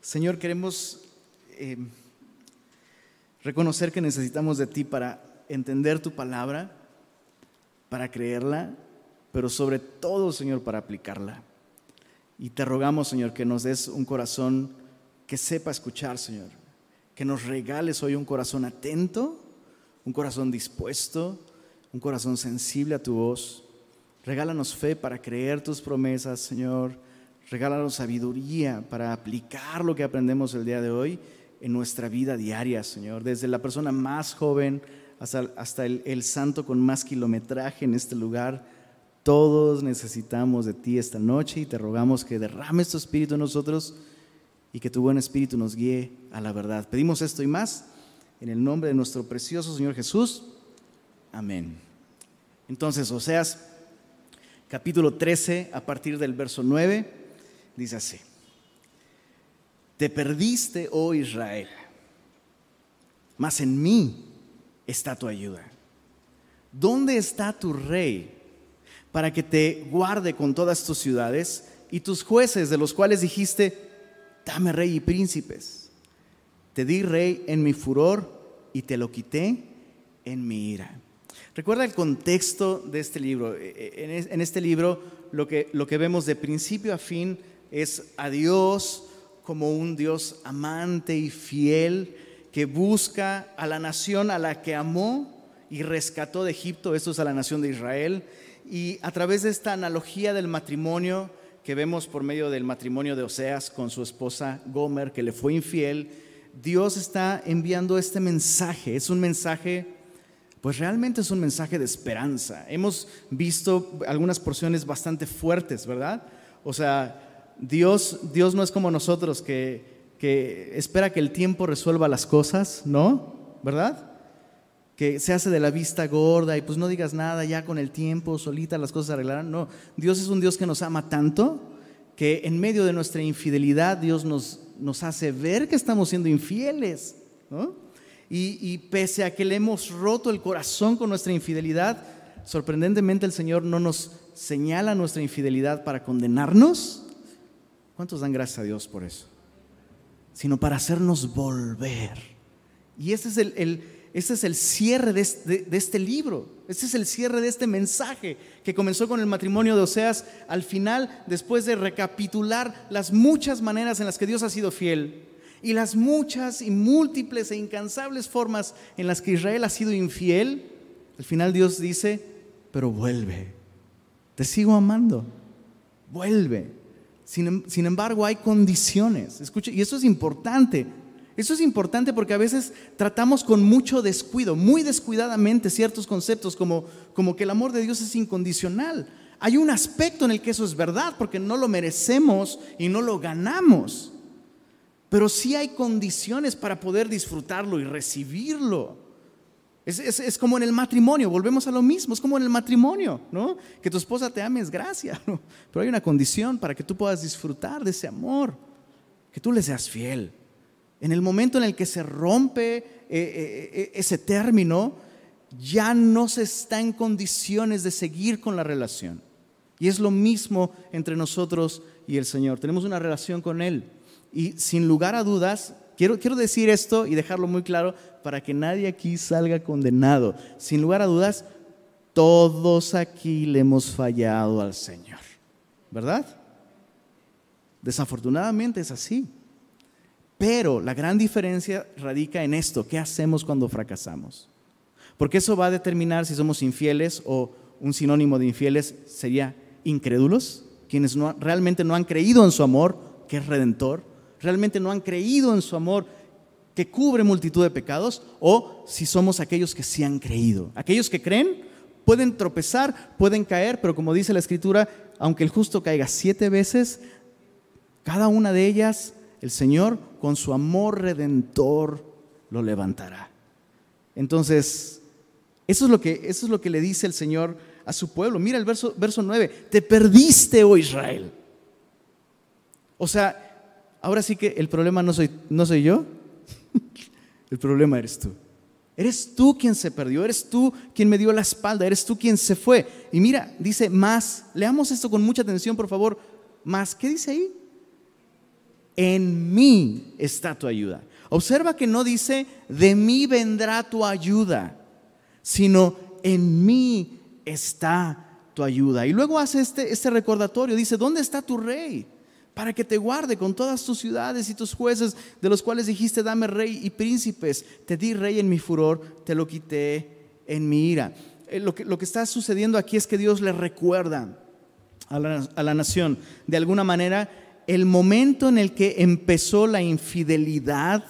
Señor, queremos eh, reconocer que necesitamos de ti para entender tu palabra, para creerla, pero sobre todo, Señor, para aplicarla. Y te rogamos, Señor, que nos des un corazón que sepa escuchar, Señor. Que nos regales hoy un corazón atento, un corazón dispuesto, un corazón sensible a tu voz. Regálanos fe para creer tus promesas, Señor. Regálanos sabiduría para aplicar lo que aprendemos el día de hoy en nuestra vida diaria, Señor. Desde la persona más joven hasta, el, el santo con más kilometraje en este lugar. Todos necesitamos de ti esta noche y te rogamos que derrames tu espíritu en nosotros y que tu buen espíritu nos guíe a la verdad. Pedimos esto y más en el nombre de nuestro precioso Señor Jesús. Amén. Entonces, Oseas capítulo 13, a partir del verso 9, dice así. Te perdiste, oh Israel, mas en mí está tu ayuda. ¿Dónde está tu rey para que te guarde con todas tus ciudades y tus jueces de los cuales dijiste, dame rey y príncipes? Te di rey en mi furor y te lo quité en mi ira. Recuerda el contexto de este libro. E, e, en este libro lo que, lo que vemos de principio a fin es a Dios como un Dios amante y fiel que busca a la nación a la que amó y rescató de Egipto, esto es a la nación de Israel, y a través de esta analogía del matrimonio que vemos por medio del matrimonio de Oseas con su esposa Gomer, que le fue infiel, Dios está enviando este mensaje, es un mensaje, pues realmente es un mensaje de esperanza. Hemos visto algunas porciones bastante fuertes, ¿verdad? O sea, Dios, Dios no es como nosotros que que espera que el tiempo resuelva las cosas, ¿no? ¿Verdad? Que se hace de la vista gorda y pues no digas nada, ya con el tiempo, solita las cosas se arreglarán. No, Dios es un Dios que nos ama tanto que en medio de nuestra infidelidad Dios nos, nos hace ver que estamos siendo infieles, ¿no? Y, y pese a que le hemos roto el corazón con nuestra infidelidad, sorprendentemente el Señor no nos señala nuestra infidelidad para condenarnos. ¿Cuántos dan gracias a Dios por eso? sino para hacernos volver. Y ese es el, es el cierre de este, de este, libro, ese es el cierre de este mensaje que comenzó con el matrimonio de Oseas. Al final, después de recapitular las muchas maneras en las que Dios ha sido fiel y las muchas y múltiples e incansables formas en las que Israel ha sido infiel, al final Dios dice, pero vuelve, te sigo amando, vuelve. Em, sin, embargo, hay condiciones. Escuche, y eso es importante. Eso es importante porque a veces tratamos con mucho descuido, muy descuidadamente ciertos conceptos como, como que el amor de Dios es incondicional. Hay un aspecto en el que eso es verdad porque no lo merecemos y no lo ganamos. Pero sí hay condiciones para poder disfrutarlo y recibirlo. Es, como en el matrimonio, volvemos a lo mismo, es como en el matrimonio, ¿no? Que tu esposa te ame es gracia, pero hay una condición para que tú puedas disfrutar de ese amor, que tú le seas fiel. En el momento en el que se rompe eh, eh, eh, ese término, ya no se está en condiciones de seguir con la relación. Y es lo mismo entre nosotros y el Señor. Tenemos una relación con Él. Y sin lugar a dudas, quiero, quiero decir esto y dejarlo muy claro, para que nadie aquí salga condenado. Sin lugar a dudas, todos aquí le hemos fallado al Señor, ¿verdad? Desafortunadamente es así. Pero la gran diferencia radica en esto, ¿qué hacemos cuando fracasamos? Porque eso va a determinar si somos infieles o un sinónimo de infieles sería incrédulos, quienes realmente no han creído en su amor, que es redentor, realmente no han creído en su amor, que cubre multitud de pecados o si somos aquellos que sí han creído. Aquellos que creen pueden tropezar, pueden caer, pero como dice la escritura, aunque el justo caiga siete veces, cada una de ellas el Señor con su amor redentor lo levantará. Entonces, eso es lo que, eso es lo que le dice el Señor a su pueblo. Mira el verso, verso 9, te perdiste, oh Israel. O sea, ahora sí que el problema no soy, no soy yo, el problema eres tú. Eres tú quien se perdió, eres tú quien me dio la espalda, eres tú quien se fue. Y mira, dice más, leamos esto con mucha atención, por favor. Más, ¿qué dice ahí? en mí está tu ayuda. Observa que no dice, de mí vendrá tu ayuda, sino en mí está tu ayuda. Y luego hace este, este recordatorio, dice, ¿dónde está tu rey? Para que te guarde con todas tus ciudades y tus jueces, de los cuales dijiste, dame rey y príncipes. Te di rey en mi furor, te lo quité en mi ira. Eh, lo que, está sucediendo aquí es que Dios le recuerda a la, a la nación, de alguna manera, el momento en el que empezó la infidelidad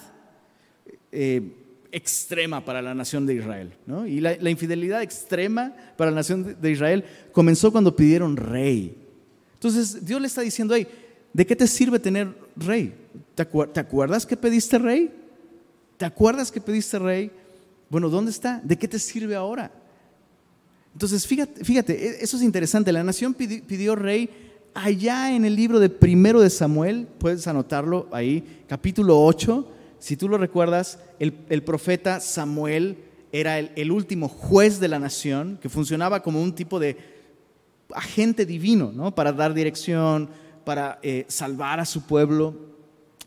eh, extrema para la nación de Israel. Y la, infidelidad extrema para la nación de Israel comenzó cuando pidieron rey. Entonces Dios le está diciendo, ahí, ¿de qué te sirve tener rey? ¿Te, acuerdas que pediste rey? ¿Te acuerdas que pediste rey? Bueno, ¿dónde está? ¿De qué te sirve ahora? Entonces, fíjate, fíjate e, eso es interesante. La nación pidió, rey allá en el libro de primero de Samuel, puedes anotarlo ahí, capítulo 8 si tú lo recuerdas, el, profeta Samuel era el, último juez de la nación, que funcionaba como un tipo de agente divino, ¿no? Para dar dirección, para eh, salvar a su pueblo.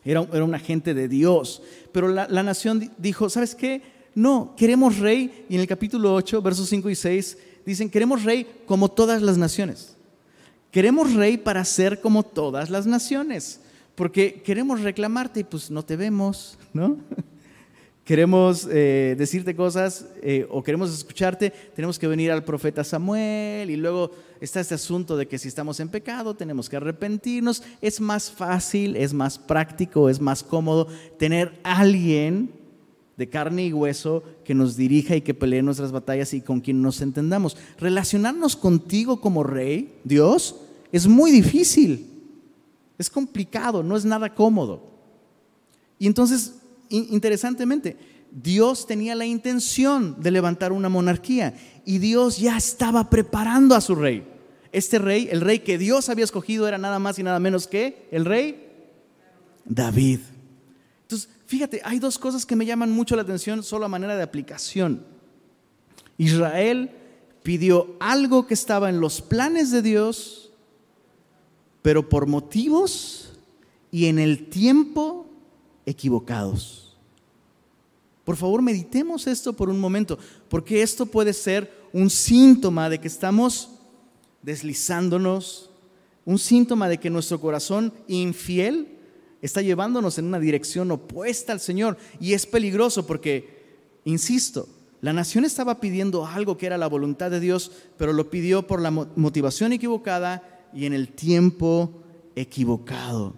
Era, era, un agente de Dios. Pero la, la nación dijo, ¿sabes qué? No, queremos rey. Y en el capítulo 8, versos 5 y 6, dicen, queremos rey como todas las naciones. Queremos rey para ser como todas las naciones porque queremos reclamarte y pues no te vemos, ¿no? Queremos eh, decirte cosas eh, o queremos escucharte, tenemos que venir al profeta Samuel y luego está este asunto de que si estamos en pecado tenemos que arrepentirnos. Es más fácil, es más práctico, es más cómodo tener a alguien de carne y hueso que nos dirija y que pelee nuestras batallas y con quien nos entendamos. Relacionarnos contigo como rey, Dios, es muy difícil. Es complicado, no es nada cómodo. Y entonces, interesantemente, Dios tenía la intención de levantar una monarquía y Dios ya estaba preparando a su rey. Este rey, el rey que Dios había escogido era nada más y nada menos que el rey David. Entonces, fíjate, hay dos cosas que me llaman mucho la atención solo a manera de aplicación. Israel pidió algo que estaba en los planes de Dios pero por motivos y en el tiempo equivocados. Por favor, meditemos esto por un momento, porque esto puede ser un síntoma de que estamos deslizándonos, un síntoma de que nuestro corazón infiel está llevándonos en una dirección opuesta al Señor. Y es peligroso porque, insisto, la nación estaba pidiendo algo que era la voluntad de Dios, pero lo pidió por la motivación equivocada y en el tiempo equivocado.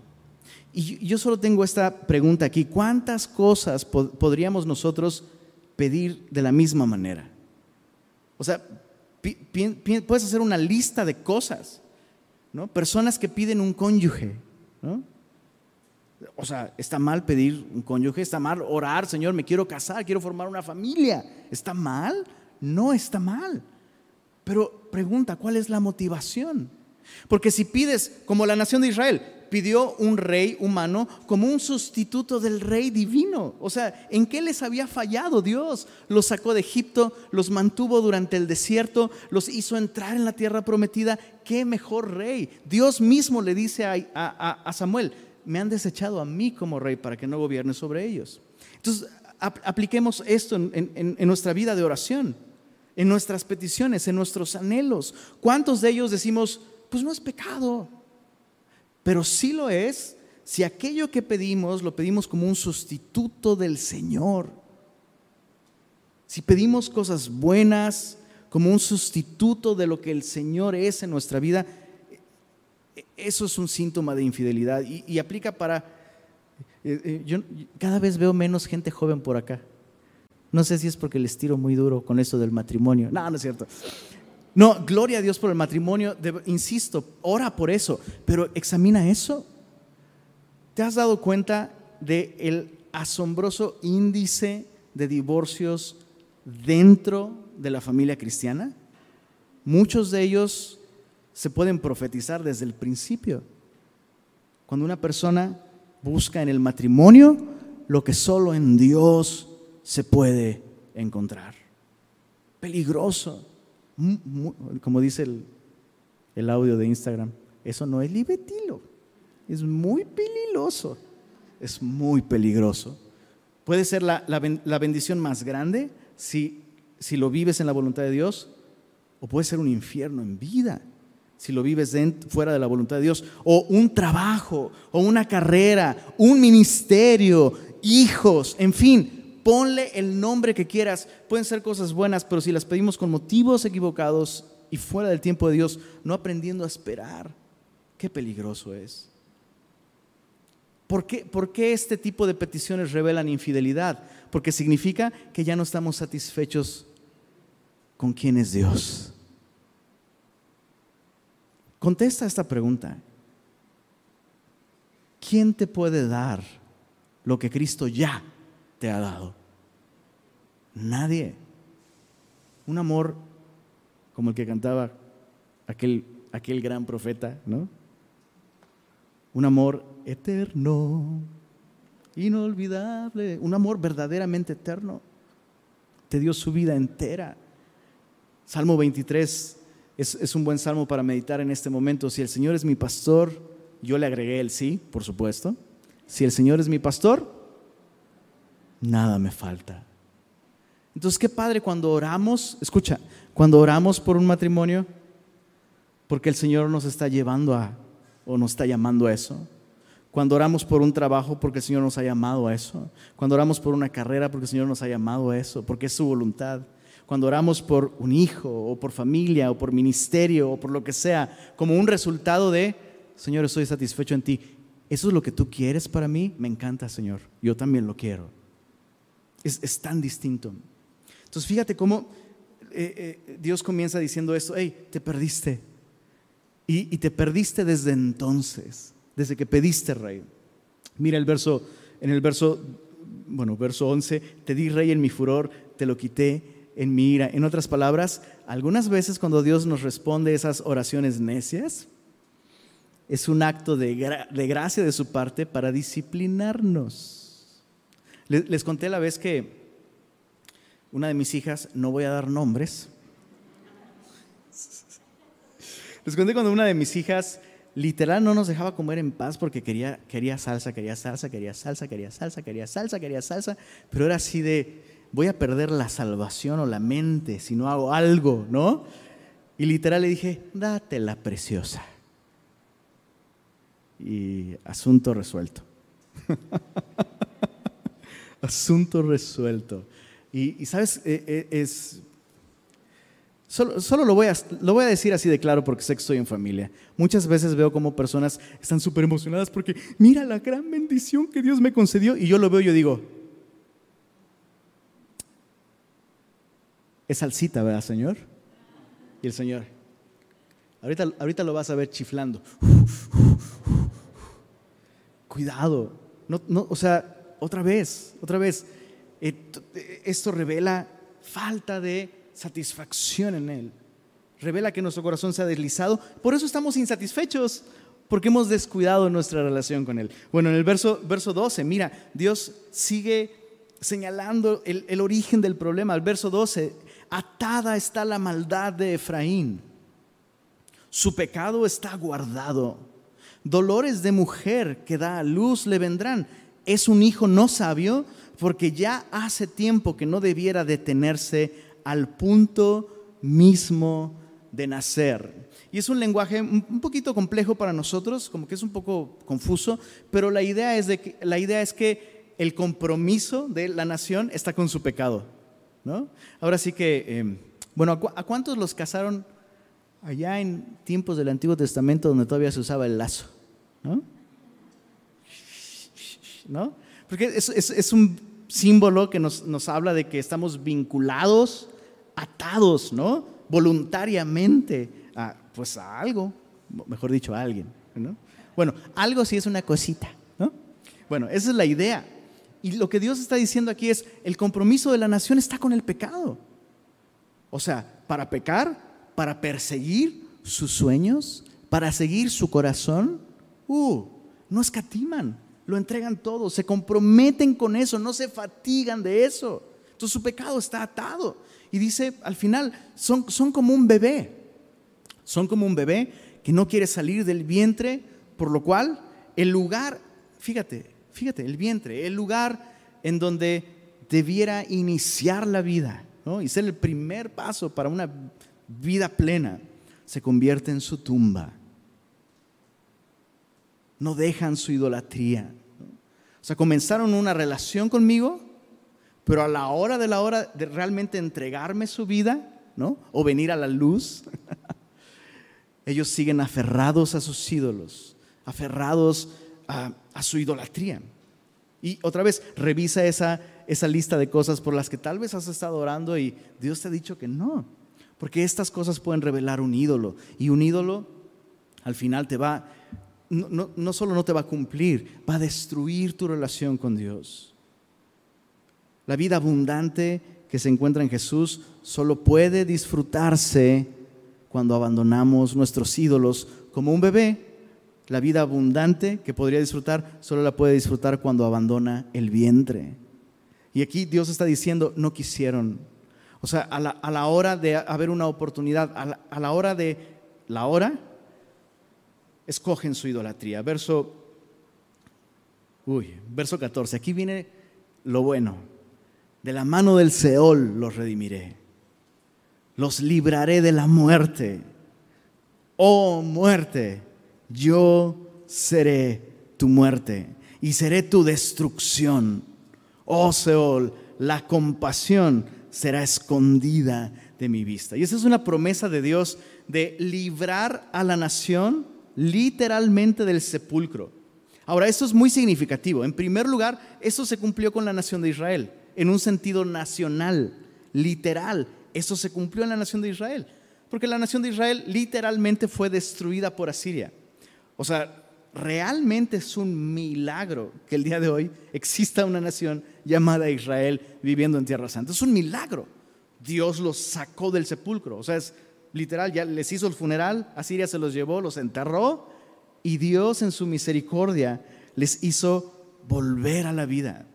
Y yo solo tengo esta pregunta aquí, ¿cuántas cosas podríamos nosotros pedir de la misma manera? O sea, puedes hacer una lista de cosas, ¿no? Personas que piden un cónyuge, ¿no? O sea, está mal pedir un cónyuge, está mal orar, Señor, me quiero casar, quiero formar una familia. ¿Está mal? No está mal. Pero pregunta, ¿cuál es la motivación? Porque si pides, como la nación de Israel, pidió un rey humano como un sustituto del rey divino. O sea, ¿en qué les había fallado Dios? Los sacó de Egipto, los mantuvo durante el desierto, los hizo entrar en la tierra prometida. ¿Qué mejor rey? Dios mismo le dice a, Samuel, me han desechado a mí como rey para que no gobierne sobre ellos. Entonces, apliquemos esto en nuestra vida de oración, en nuestras peticiones, en nuestros anhelos. ¿Cuántos de ellos decimos, pues no es pecado. Pero sí lo es si aquello que pedimos lo pedimos como un sustituto del Señor. Si pedimos cosas buenas como un sustituto de lo que el Señor es en nuestra vida, eso es un síntoma de infidelidad y, aplica para... Eh, eh, yo cada vez veo menos gente joven por acá. No sé si es porque les tiro muy duro con eso del matrimonio. No, no es cierto. No, gloria a Dios por el matrimonio, insisto, ora por eso, pero examina eso. ¿Te has dado cuenta del el asombroso índice de divorcios dentro de la familia cristiana? Muchos de ellos se pueden profetizar desde el principio. Cuando una persona busca en el matrimonio lo que solo en Dios se puede encontrar. Peligroso como dice el, audio de Instagram, eso no es libetilo, es muy peligroso. es muy peligroso. Puede ser la, bendición más grande si, si lo vives en la voluntad de Dios, o puede ser un infierno en vida si lo vives fuera de la voluntad de Dios, o un trabajo, o una carrera, un ministerio, hijos, en fin, ponle el nombre que quieras. Pueden ser cosas buenas, pero si las pedimos con motivos equivocados y fuera del tiempo de Dios, no aprendiendo a esperar, qué peligroso es. ¿Por qué, ¿Por qué este tipo de peticiones revelan infidelidad? Porque significa que ya no estamos satisfechos con quién es Dios. Contesta esta pregunta. ¿Quién te puede dar lo que Cristo ya te ha dado? Nadie. Un amor como el que cantaba aquel, aquel gran profeta, ¿no? Un amor eterno, inolvidable, un amor verdaderamente eterno. Te dio su vida entera. Salmo 23 es, un buen salmo para meditar en este momento. Si el Señor es mi pastor, yo le agregué el sí, por supuesto. Si el Señor es mi pastor, nada me falta. Entonces, qué padre cuando oramos, escucha, cuando oramos por un matrimonio, porque el Señor nos está llevando a, o nos está llamando a eso. Cuando oramos por un trabajo, porque el Señor nos ha llamado a eso. Cuando oramos por una carrera, porque el Señor nos ha llamado a eso, porque es su voluntad cuando oramos por un hijo o por familia o por ministerio o por lo que sea, como un resultado de, Señor, estoy satisfecho en ti. ¿Eso es lo que tú quieres para mí? Me encanta, Señor. Yo también lo quiero. Es, tan distinto. Entonces, fíjate cómo eh, eh, Dios comienza diciendo esto, hey, te perdiste. Y, y, te perdiste desde entonces, desde que pediste rey. Mira el verso, en el verso, bueno, verso 11, te di rey en mi furor, te lo quité en mi ira. En otras palabras, algunas veces cuando Dios nos responde esas oraciones necias, es un acto de, gracia de su parte para disciplinarnos. Les, les conté la vez que una de mis hijas, no voy a dar nombres, les conté cuando una de mis hijas literal no nos dejaba comer en paz porque quería, quería salsa, quería salsa, quería salsa, quería salsa, quería salsa, quería salsa, pero era así de, voy a perder la salvación o la mente si no hago algo, ¿no? Y literal le dije, date la preciosa. Y asunto resuelto. asunto resuelto. Y, sabes, eh, eh, es... Solo, lo, voy a, lo voy a decir así de claro porque sé que estoy en familia. Muchas veces veo como personas están súper emocionadas porque mira la gran bendición que Dios me concedió y yo lo veo y yo digo, Es salsita, ¿verdad, Señor? Y el Señor, ahorita, ahorita lo vas a ver chiflando. Cuidado. No, no, o sea, otra vez, otra vez. Esto revela falta de satisfacción en Él. Revela que nuestro corazón se ha deslizado. Por eso estamos insatisfechos, porque hemos descuidado nuestra relación con Él. Bueno, en el verso, verso 12, mira, Dios sigue señalando el, el origen del problema. El verso 12 atada está la maldad de Efraín. Su pecado está guardado. Dolores de mujer que da a luz le vendrán. Es un hijo no sabio porque ya hace tiempo que no debiera detenerse al punto mismo de nacer. Y es un lenguaje un poquito complejo para nosotros, como que es un poco confuso, pero la idea es, de que, la idea es que el compromiso de la nación está con su pecado. Ahora sí que, em, bueno, ¿a, cuántos los casaron allá en tiempos del Antiguo Testamento donde todavía se usaba el lazo? ¿No? Porque es, un símbolo que nos, habla de que estamos vinculados, atados, ¿no? Voluntariamente a, pues a algo, mejor dicho, a alguien, Bueno, algo sí es una cosita, ¿no? Bueno, esa es la idea. Y lo que Dios está diciendo aquí es, el compromiso de la nación está con el pecado. O sea, para pecar, para perseguir sus sueños, para seguir su corazón, uh, no escatiman, lo entregan todo, se comprometen con eso, no se fatigan de eso. Entonces su pecado está atado. Y dice, al final, son, son como un bebé. Son como un bebé que no quiere salir del vientre, por lo cual el lugar, fíjate, fíjate, el vientre, el lugar en donde debiera iniciar la vida y ser el primer paso para una vida plena, se convierte en su tumba. No dejan su idolatría. O sea, comenzaron una relación conmigo, pero a la hora de la hora de realmente entregarme su vida, ¿no? O venir a la luz, ellos siguen aferrados a sus ídolos, aferrados a, su idolatría. Y otra vez, revisa esa, esa lista de cosas por las que tal vez has estado orando y Dios te ha dicho que no. Porque estas cosas pueden revelar un ídolo. Y un ídolo al final te va, no, no, solo no te va a cumplir, va a destruir tu relación con Dios. La vida abundante que se encuentra en Jesús solo puede disfrutarse cuando abandonamos nuestros ídolos como un bebé la vida abundante que podría disfrutar, solo la puede disfrutar cuando abandona el vientre. Y aquí Dios está diciendo, no quisieron. O sea, a la, hora de haber una oportunidad, a la, hora de la hora, escogen su idolatría. Verso, uy, verso 14. Aquí viene lo bueno. De la mano del Seol los redimiré. Los libraré de la muerte. Oh muerte, yo seré tu muerte y seré tu destrucción. Oh Seol, la compasión será escondida de mi vista. Y esa es una promesa de Dios de librar a la nación literalmente del sepulcro. Ahora, esto es muy significativo. En primer lugar, eso se cumplió con la nación de Israel, en un sentido nacional, literal. Eso se cumplió en la nación de Israel, porque la nación de Israel literalmente fue destruida por Asiria. O sea, realmente es un milagro que el día de hoy exista una nación llamada Israel viviendo en Tierra Santa. Es un milagro. Dios los sacó del sepulcro. O sea, es literal, ya les hizo el funeral, Asiria se los llevó, los enterró y Dios en su misericordia les hizo volver a la vida.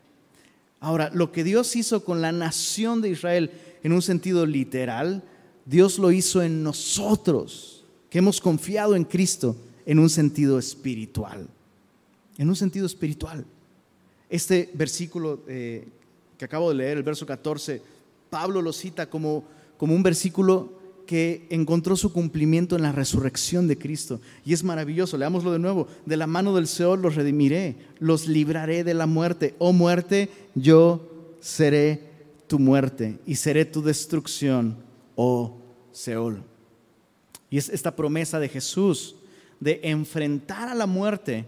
Ahora, lo que Dios hizo con la nación de Israel en un sentido literal, Dios lo hizo en nosotros, que hemos confiado en Cristo en un sentido espiritual. En un sentido espiritual. Este versículo eh, que acabo de leer, el verso 14, Pablo lo cita como, como un versículo que encontró su cumplimiento en la resurrección de Cristo. Y es maravilloso, leámoslo de nuevo. De la mano del Seol los redimiré, los libraré de la muerte. Oh muerte, yo seré tu muerte y seré tu destrucción, oh Seol. Y es esta promesa de Jesús de enfrentar a la muerte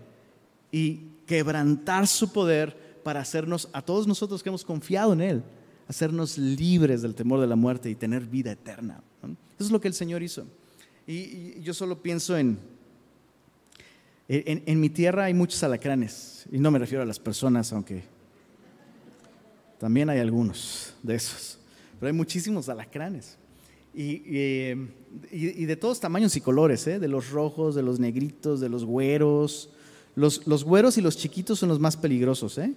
y quebrantar su poder para hacernos, a todos nosotros que hemos confiado en Él, hacernos libres del temor de la muerte y tener vida eterna. Eso es lo que el Señor hizo. Y, yo solo pienso en, en, mi tierra hay muchos alacranes, y no me refiero a las personas, aunque también hay algunos de esos, pero hay muchísimos alacranes. Y, y, de todos tamaños y colores, ¿eh? de los rojos, de los negritos, de los güeros. Los, los güeros y los chiquitos son los más peligrosos. ¿eh?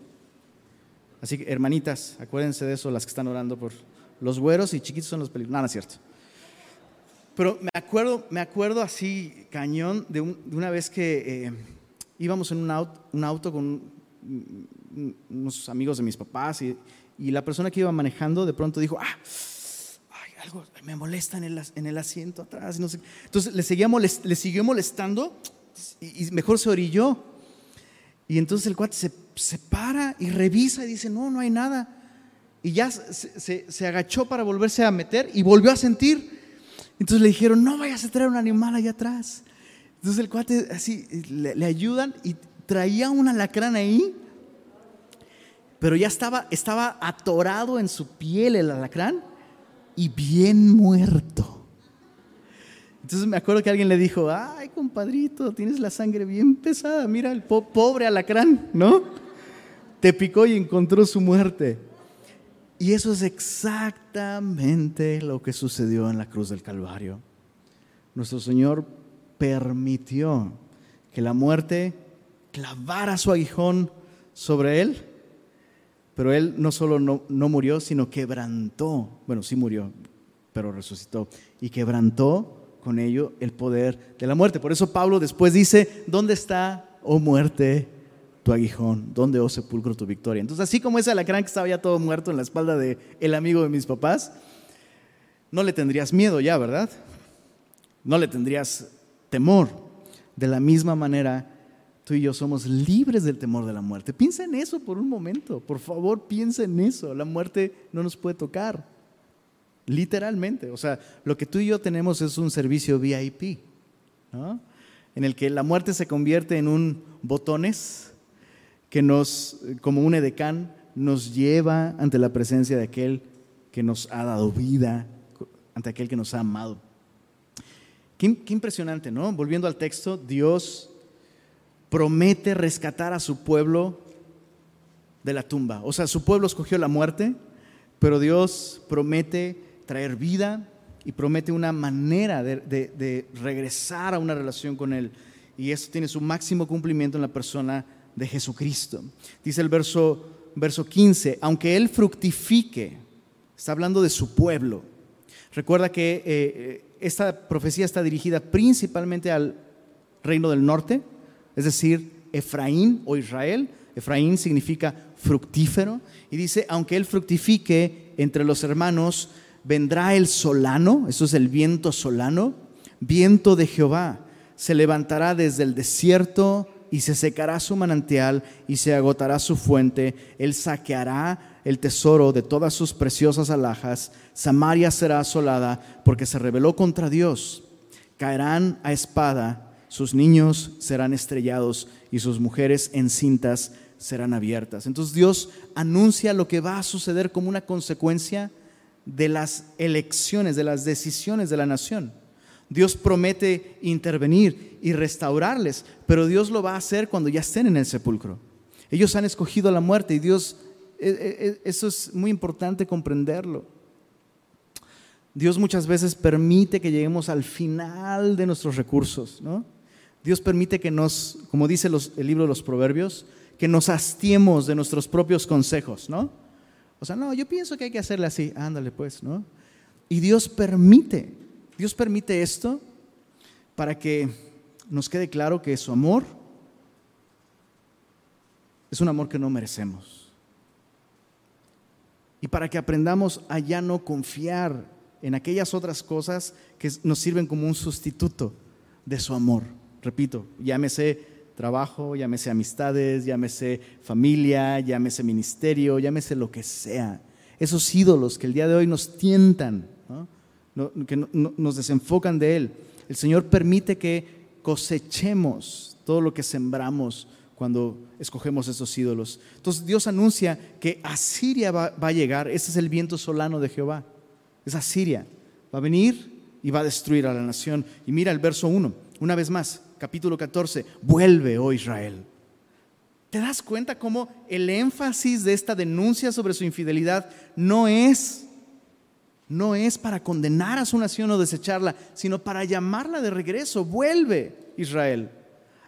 Así que, hermanitas, acuérdense de eso, las que están orando por los güeros y chiquitos son los peligrosos. Nada, no, es cierto. Pero me acuerdo, me acuerdo así, cañón, de, una vez que eh, íbamos en un auto, un auto con unos amigos de mis papás y, y la persona que iba manejando de pronto dijo, ah, algo me molesta en el, en el asiento atrás. No sé. Entonces le, seguía le siguió molestando y, mejor se orilló. Y entonces el cuate se, se, para y revisa y dice, no, no hay nada. Y ya se, se, agachó para volverse a meter y volvió a sentir. Entonces le dijeron, no vayas a traer un animal allá atrás. Entonces el cuate así le, ayudan y traía un alacrán ahí, pero ya estaba, estaba atorado en su piel el alacrán y bien muerto. Entonces me acuerdo que alguien le dijo, ay, compadrito, tienes la sangre bien pesada, mira el pobre alacrán, ¿no? Te picó y encontró su muerte. Y eso es exactamente lo que sucedió en la cruz del Calvario. Nuestro Señor permitió que la muerte clavara su aguijón sobre él pero él no solo no, murió, sino quebrantó, bueno, sí murió, pero resucitó, y quebrantó con ello el poder de la muerte. Por eso Pablo después dice, ¿dónde está, oh muerte, tu aguijón? ¿Dónde, oh sepulcro, tu victoria? Entonces, así como ese alacrán que estaba ya todo muerto en la espalda del el amigo de mis papás, no le tendrías miedo ya, ¿verdad? No le tendrías temor. De la misma manera, tú y yo somos libres del temor de la muerte. Piensa en eso por un momento. Por favor, piensa en eso. La muerte no nos puede tocar. Literalmente. O sea, lo que tú y yo tenemos es un servicio VIP, en el que la muerte se convierte en un botones que nos, como un edecán, nos lleva ante la presencia de aquel que nos ha dado vida, ante aquel que nos ha amado. Qué, impresionante, ¿no? Volviendo al texto, Dios promete rescatar a su pueblo de la tumba. O sea, su pueblo escogió la muerte, pero Dios promete traer vida y promete una manera de, de, regresar a una relación con Él. Y eso tiene su máximo cumplimiento en la persona de Jesucristo. Dice el verso, verso 15, aunque Él fructifique, está hablando de su pueblo. Recuerda que eh, eh, esta profecía está dirigida principalmente al reino del norte, es decir, Efraín o Israel. Efraín significa fructífero y dice, aunque él fructifique entre los hermanos, vendrá el solano, eso es el viento solano, viento de Jehová, se levantará desde el desierto y se secará su manantial y se agotará su fuente, él saqueará el tesoro de todas sus preciosas alhajas, Samaria será asolada porque se rebeló contra Dios, caerán a espada, sus niños serán estrellados y sus mujeres encintas serán abiertas. Entonces Dios anuncia lo que va a suceder como una consecuencia de las elecciones, de las decisiones de la nación. Dios promete intervenir y restaurarles, pero Dios lo va a hacer cuando ya estén en el sepulcro. Ellos han escogido la muerte y Dios, e, e, e, eso es muy importante comprenderlo. Dios muchas veces permite que lleguemos al final de nuestros recursos, ¿no? Dios permite que nos, como dice el libro de los Proverbios, que nos hastiemos de nuestros propios consejos, ¿no? O sea, no, yo pienso que hay que hacerle así, ándale pues, ¿no? Y Dios permite, Dios permite esto para que nos quede claro que su amor es un amor que no merecemos. Y para que aprendamos a ya no confiar en aquellas otras cosas que nos sirven como un sustituto de su amor. Repito, llámese trabajo, llámese amistades, llámese familia, llámese ministerio, llámese lo que sea. Esos ídolos que el día de hoy nos tientan, que nos desenfocan de Él. El Señor permite que cosechemos todo lo que sembramos cuando escogemos esos ídolos. Entonces Dios anuncia que Asiria va, va a llegar, ese es el viento solano de Jehová, es Asiria, va a venir y va a destruir a la nación. Y mira el verso 1, una vez más, capítulo 14, vuelve, oh Israel. ¿Te das cuenta cómo el énfasis de esta denuncia sobre su infidelidad no es no es para condenar a su nación o desecharla, sino para llamarla de regreso. Vuelve, Israel,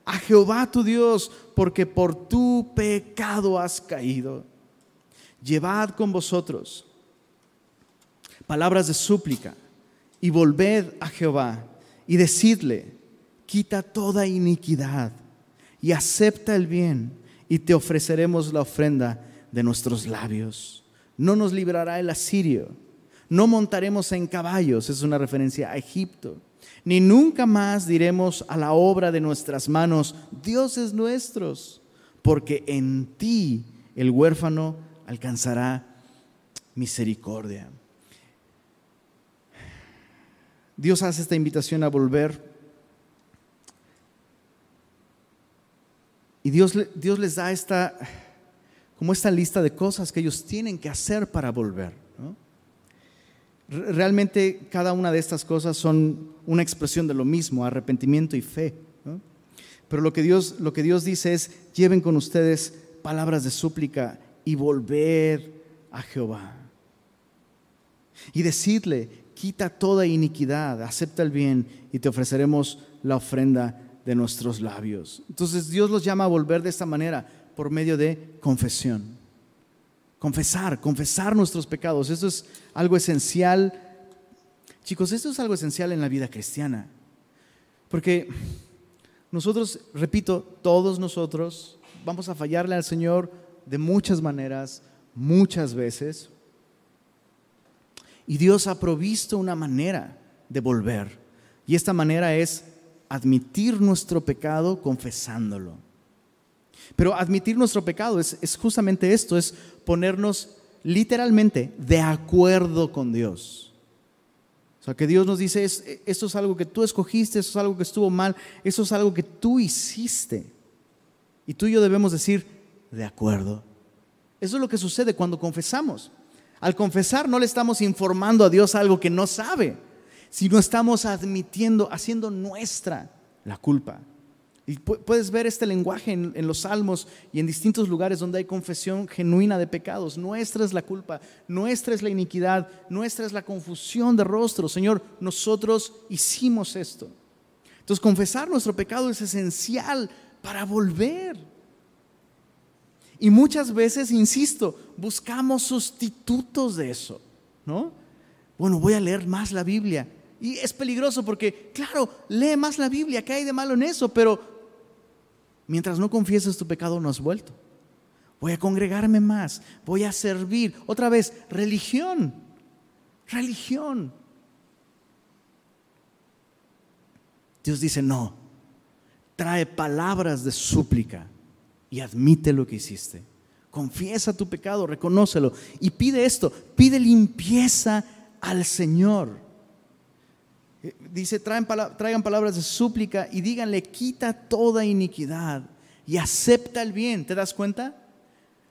a Jehová tu Dios, porque por tu pecado has caído. Llevad con vosotros palabras de súplica y volved a Jehová y decidle, quita toda iniquidad y acepta el bien y te ofreceremos la ofrenda de nuestros labios. No nos librará el asirio, no montaremos en caballos, es una referencia a Egipto, ni nunca más diremos a la obra de nuestras manos, dioses nuestros, porque en ti el huérfano alcanzará misericordia. Dios hace esta invitación a volver Y Dios, Dios les da esta, como esta lista de cosas que ellos tienen que hacer para volver. Realmente cada una de estas cosas son una expresión de lo mismo, arrepentimiento y fe. Pero lo que, Dios, lo que Dios dice es, lleven con ustedes palabras de súplica y volver a Jehová. Y decirle, quita toda iniquidad, acepta el bien y te ofreceremos la ofrenda de nuestros labios. Entonces Dios los llama a volver de esta manera por medio de confesión. Confesar, confesar nuestros pecados. Eso es algo esencial. Chicos, esto es algo esencial en la vida cristiana. Porque nosotros, repito, todos nosotros vamos a fallarle al Señor de muchas maneras, muchas veces. Y Dios ha provisto una manera de volver. Y esta manera es admitir nuestro pecado confesándolo. Pero admitir nuestro pecado es, es justamente esto, es ponernos literalmente de acuerdo con Dios. O sea, que Dios nos dice, esto es algo que tú escogiste, esto es algo que estuvo mal, eso es algo que tú hiciste. Y tú y yo debemos decir, de acuerdo. Eso es lo que sucede cuando confesamos. Al confesar no le estamos informando a Dios algo que no sabe, sino estamos admitiendo, haciendo nuestra la culpa. Y puedes ver este lenguaje en, los salmos y en distintos lugares donde hay confesión genuina de pecados. Nuestra es la culpa, nuestra es la iniquidad, nuestra es la confusión de rostro. Señor, nosotros hicimos esto. Entonces confesar nuestro pecado es esencial para volver. Y muchas veces, insisto, buscamos sustitutos de eso, ¿no? Bueno, voy a leer más la Biblia. Y es peligroso porque, claro, lee más la Biblia, ¿qué hay de malo en eso? Pero Mientras no confieses tu pecado no has vuelto. Voy a congregarme más, voy a servir. Otra vez, religión, religión. Dios dice, no, trae palabras de súplica y admite lo que hiciste. Confiesa tu pecado, reconócelo y pide esto, pide limpieza al Señor. Eh, dice, traigan palabras de súplica y díganle, quita toda iniquidad y acepta el bien. ¿Te das cuenta?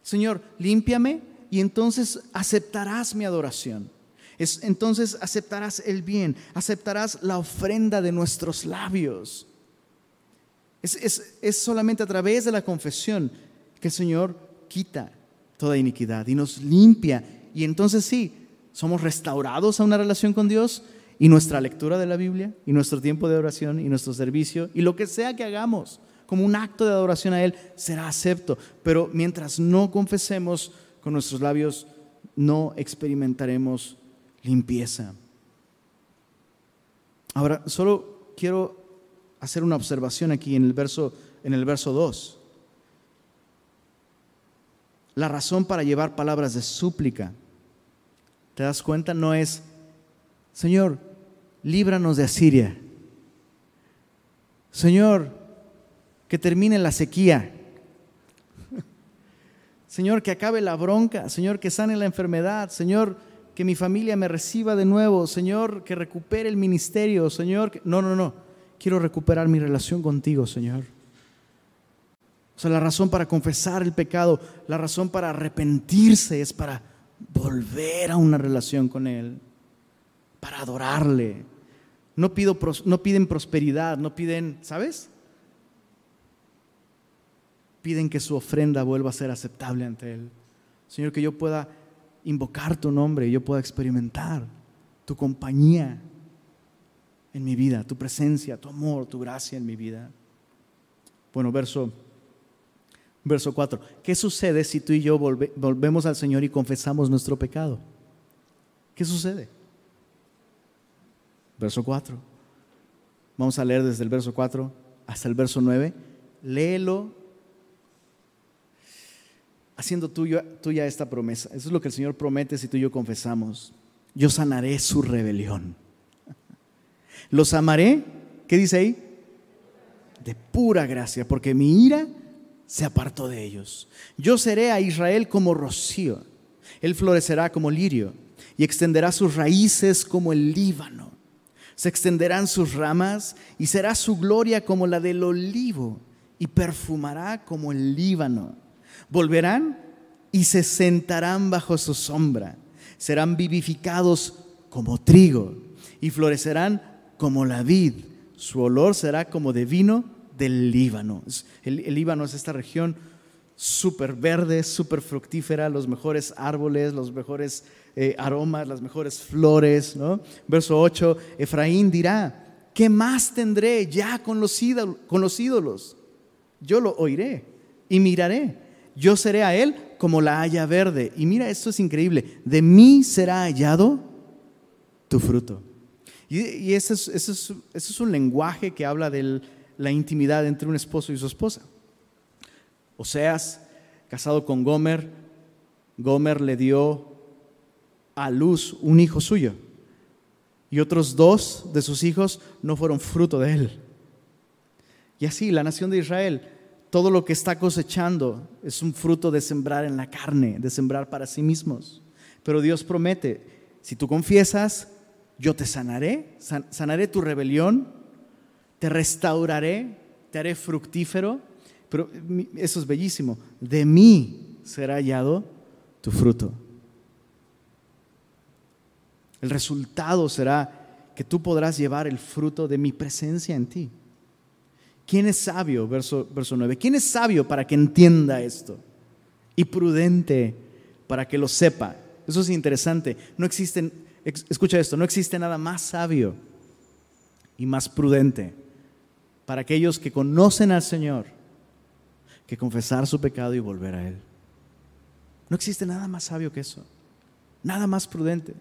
Señor, límpiame y entonces aceptarás mi adoración. Es, entonces aceptarás el bien, aceptarás la ofrenda de nuestros labios. Es, es solamente a través de la confesión que el Señor quita toda iniquidad y nos limpia. Y entonces sí, somos restaurados a una relación con Dios y nuestra lectura de la Biblia y nuestro tiempo de oración y nuestro servicio y lo que sea que hagamos como un acto de adoración a Él será acepto. Pero mientras no confesemos con nuestros labios, no experimentaremos limpieza. Ahora, solo quiero hacer una observación aquí en el verso, en el verso 2. La razón para llevar palabras de súplica, ¿te das cuenta? No es, Señor, líbranos de Asiria. Señor, que termine la sequía. Señor, que acabe la bronca. Señor, que sane la enfermedad. Señor, que mi familia me reciba de nuevo. Señor, que recupere el ministerio. Señor, que... no, no, no. Quiero recuperar mi relación contigo, Señor. O sea, la razón para confesar el pecado, la razón para arrepentirse es para volver a una relación con Él, para adorarle, no, piden prosperidad, no piden, ¿sabes? Piden que su ofrenda vuelva a ser aceptable ante Él. Señor, que yo pueda invocar tu nombre yo pueda experimentar tu compañía en mi vida, tu presencia, tu amor, tu gracia en mi vida. Bueno, verso, verso 4. ¿Qué sucede si tú y yo volvemos al Señor y confesamos nuestro pecado? ¿Qué sucede? Verso 4. Vamos a leer desde el verso 4 hasta el verso 9. Léelo haciendo tuya, tuya esta promesa. Eso es lo que el Señor promete si tú y yo confesamos. Yo sanaré su rebelión. Los amaré, ¿qué dice ahí? De pura gracia, porque mi ira se apartó de ellos. Yo seré a Israel como rocío. Él florecerá como lirio y extenderá sus raíces como el Líbano se extenderán sus ramas y será su gloria como la del olivo y perfumará como el Líbano. Volverán y se sentarán bajo su sombra. Serán vivificados como trigo y florecerán como la vid. Su olor será como de vino del Líbano. El, Líbano es esta región súper verde, súper fructífera, los mejores árboles, los mejores eh, aromas, las mejores flores. ¿no? Verso 8, Efraín dirá, ¿qué más tendré ya con los, con los ídolos? Yo lo oiré y miraré. Yo seré a él como la haya verde. Y mira, esto es increíble. De mí será hallado tu fruto. Y, ese, es, es, es, un lenguaje que habla de la intimidad entre un esposo y su esposa. Oseas, casado con Gomer, Gomer le dio a luz un hijo suyo y otros dos de sus hijos no fueron fruto de él. Y así la nación de Israel, todo lo que está cosechando es un fruto de sembrar en la carne, de sembrar para sí mismos. Pero Dios promete, si tú confiesas, yo te sanaré, sanaré tu rebelión, te restauraré, te haré fructífero. Pero eso es bellísimo, de mí será hallado tu fruto. El resultado será que tú podrás llevar el fruto de mi presencia en ti. ¿Quién es sabio? Verso, verso 9. ¿Quién es sabio para que entienda esto? Y prudente para que lo sepa. Eso es interesante. No existen, escucha esto, no existe nada más sabio y más prudente para aquellos que conocen al Señor que confesar su pecado y volver a Él. No existe nada más sabio que eso, nada más prudente.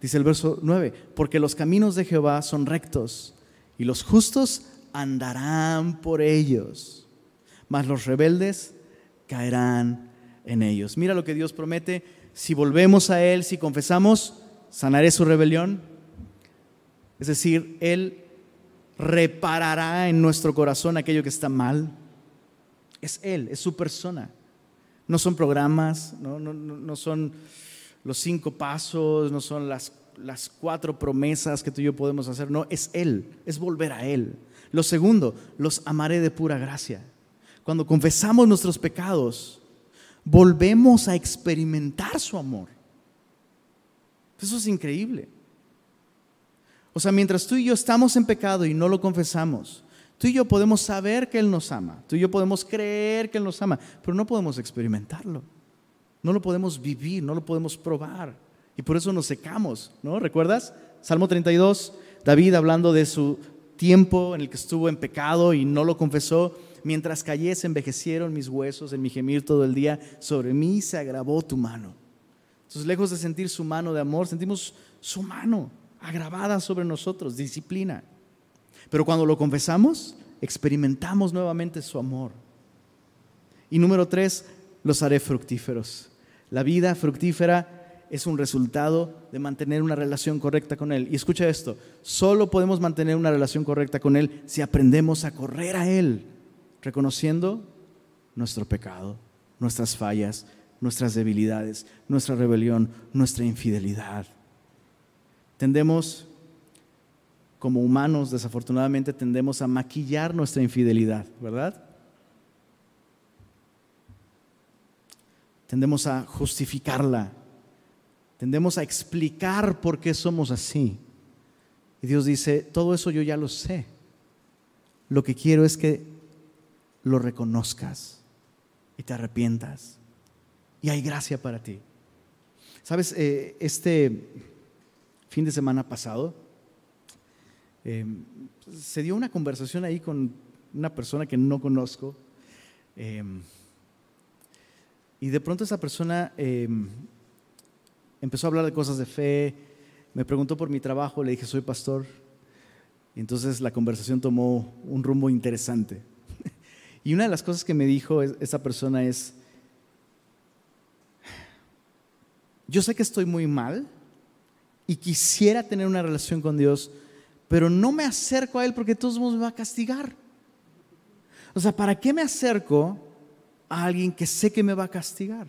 Dice el verso 9, porque los caminos de Jehová son rectos y los justos andarán por ellos, mas los rebeldes caerán en ellos. Mira lo que Dios promete, si volvemos a Él, si confesamos, sanaré su rebelión. Es decir, Él reparará en nuestro corazón aquello que está mal. Es Él, es su persona. No son programas, no, no, no son los cinco pasos, no son las, las cuatro promesas que tú y yo podemos hacer, no, es Él, es volver a Él. Lo segundo, los amaré de pura gracia. Cuando confesamos nuestros pecados, volvemos a experimentar su amor. Eso es increíble. O sea, mientras tú y yo estamos en pecado y no lo confesamos, tú y yo podemos saber que Él nos ama, tú y yo podemos creer que Él nos ama, pero no podemos experimentarlo. No lo podemos vivir, no lo podemos probar. Y por eso nos secamos, ¿no? ¿Recuerdas? Salmo 32, David hablando de su tiempo en el que estuvo en pecado y no lo confesó. Mientras callé se envejecieron mis huesos en mi gemir todo el día. Sobre mí se agravó tu mano. Entonces, lejos de sentir su mano de amor, sentimos su mano agravada sobre nosotros, disciplina. Pero cuando lo confesamos, experimentamos nuevamente su amor. Y número tres, los haré fructíferos. La vida fructífera es un resultado de mantener una relación correcta con Él. Y escucha esto, solo podemos mantener una relación correcta con Él si aprendemos a correr a Él, reconociendo nuestro pecado, nuestras fallas, nuestras debilidades, nuestra rebelión, nuestra infidelidad. Tendemos, como humanos, desafortunadamente, tendemos a maquillar nuestra infidelidad, ¿verdad? Tendemos a justificarla, tendemos a explicar por qué somos así. Y Dios dice, todo eso yo ya lo sé. Lo que quiero es que lo reconozcas y te arrepientas. Y hay gracia para ti. Sabes, eh, este fin de semana pasado em, se dio una conversación ahí con una persona que no conozco. Em, y de pronto esa persona em, empezó a hablar de cosas de fe, me preguntó por mi trabajo, le dije, soy pastor. Y entonces la conversación tomó un rumbo interesante. Y una de las cosas que me dijo esa persona es, yo sé que estoy muy mal y quisiera tener una relación con Dios, pero no me acerco a Él porque todos modos me va a castigar. O sea, ¿para qué me acerco a alguien que sé que me va a castigar.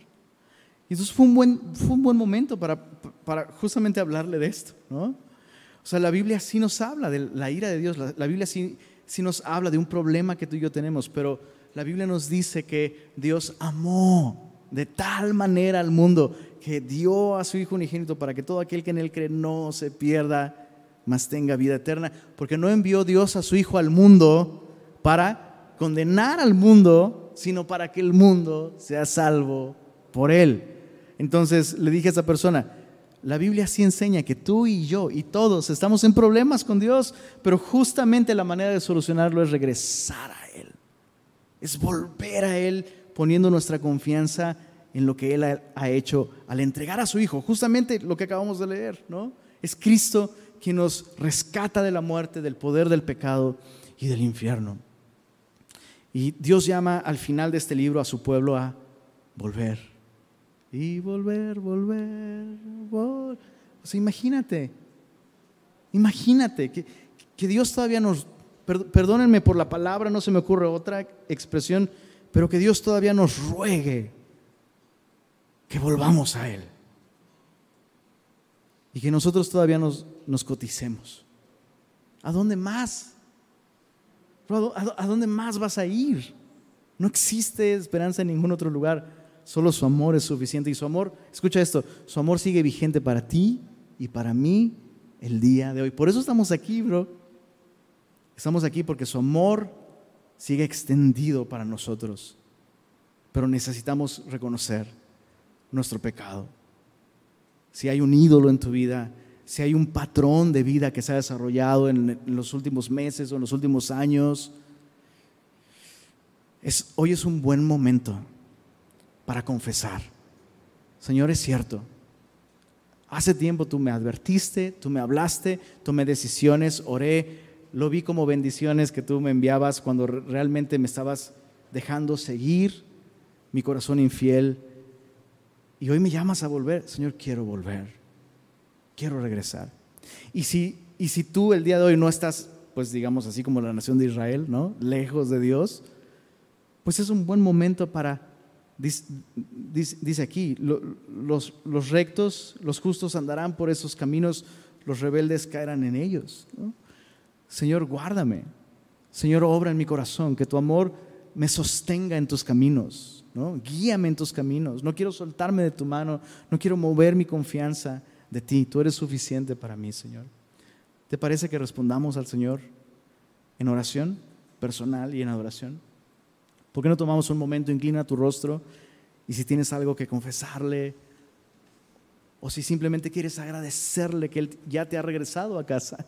Y entonces fue un buen, fue un buen momento para, para justamente hablarle de esto. ¿no? O sea, la Biblia sí nos habla de la ira de Dios, la, Biblia sí, sí nos habla de un problema que tú y yo tenemos, pero la Biblia nos dice que Dios amó de tal manera al mundo que dio a su Hijo unigénito para que todo aquel que en Él cree no se pierda, mas tenga vida eterna. Porque no envió Dios a su Hijo al mundo para condenar al mundo, sino para que el mundo sea salvo por él. Entonces le dije a esa persona, la Biblia sí enseña que tú y yo y todos estamos en problemas con Dios, pero justamente la manera de solucionarlo es regresar a Él, es volver a Él poniendo nuestra confianza en lo que Él ha hecho al entregar a su Hijo, justamente lo que acabamos de leer, ¿no? Es Cristo quien nos rescata de la muerte, del poder del pecado y del infierno. Y Dios llama al final de este libro a su pueblo a volver. Y volver, volver, volver. O sea, imagínate, imagínate que, que Dios todavía nos, perdónenme por la palabra, no se me ocurre otra expresión, pero que Dios todavía nos ruegue que volvamos a Él. Y que nosotros todavía nos, nos coticemos. ¿A dónde más? ¿A dónde más vas a ir? No existe esperanza en ningún otro lugar. Solo su amor es suficiente. Y su amor, escucha esto, su amor sigue vigente para ti y para mí el día de hoy. Por eso estamos aquí, bro. Estamos aquí porque su amor sigue extendido para nosotros. Pero necesitamos reconocer nuestro pecado. Si hay un ídolo en tu vida, si hay un patrón de vida que se ha desarrollado en los últimos meses o en los últimos años, hoy es un buen momento para confesar. Señor, es cierto. Hace tiempo tú me advertiste, tú me hablaste, tomé decisiones, oré, lo vi como bendiciones que tú me enviabas cuando realmente me estabas dejando seguir mi corazón infiel. Y hoy me llamas a volver. Señor, quiero volver. Quiero regresar. Y si, y si tú el día de hoy no estás, pues digamos así como la nación de Israel, ¿no? Lejos de Dios, pues es un buen momento para, dice, aquí, los, rectos, los justos andarán por esos caminos, los rebeldes caerán en ellos. Señor, guárdame. Señor, obra en mi corazón, que tu amor me sostenga en tus caminos. Guíame en tus caminos. No quiero soltarme de tu mano. No quiero mover mi confianza de ti. Tú eres suficiente para mí, Señor. ¿Te parece que respondamos al Señor en oración personal y en adoración? ¿Por qué no tomamos un momento, inclina tu rostro y si tienes algo que confesarle o si simplemente quieres agradecerle que Él ya te ha regresado a casa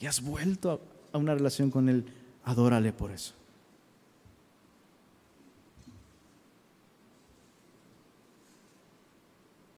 y has vuelto a una relación con Él, adórale por eso.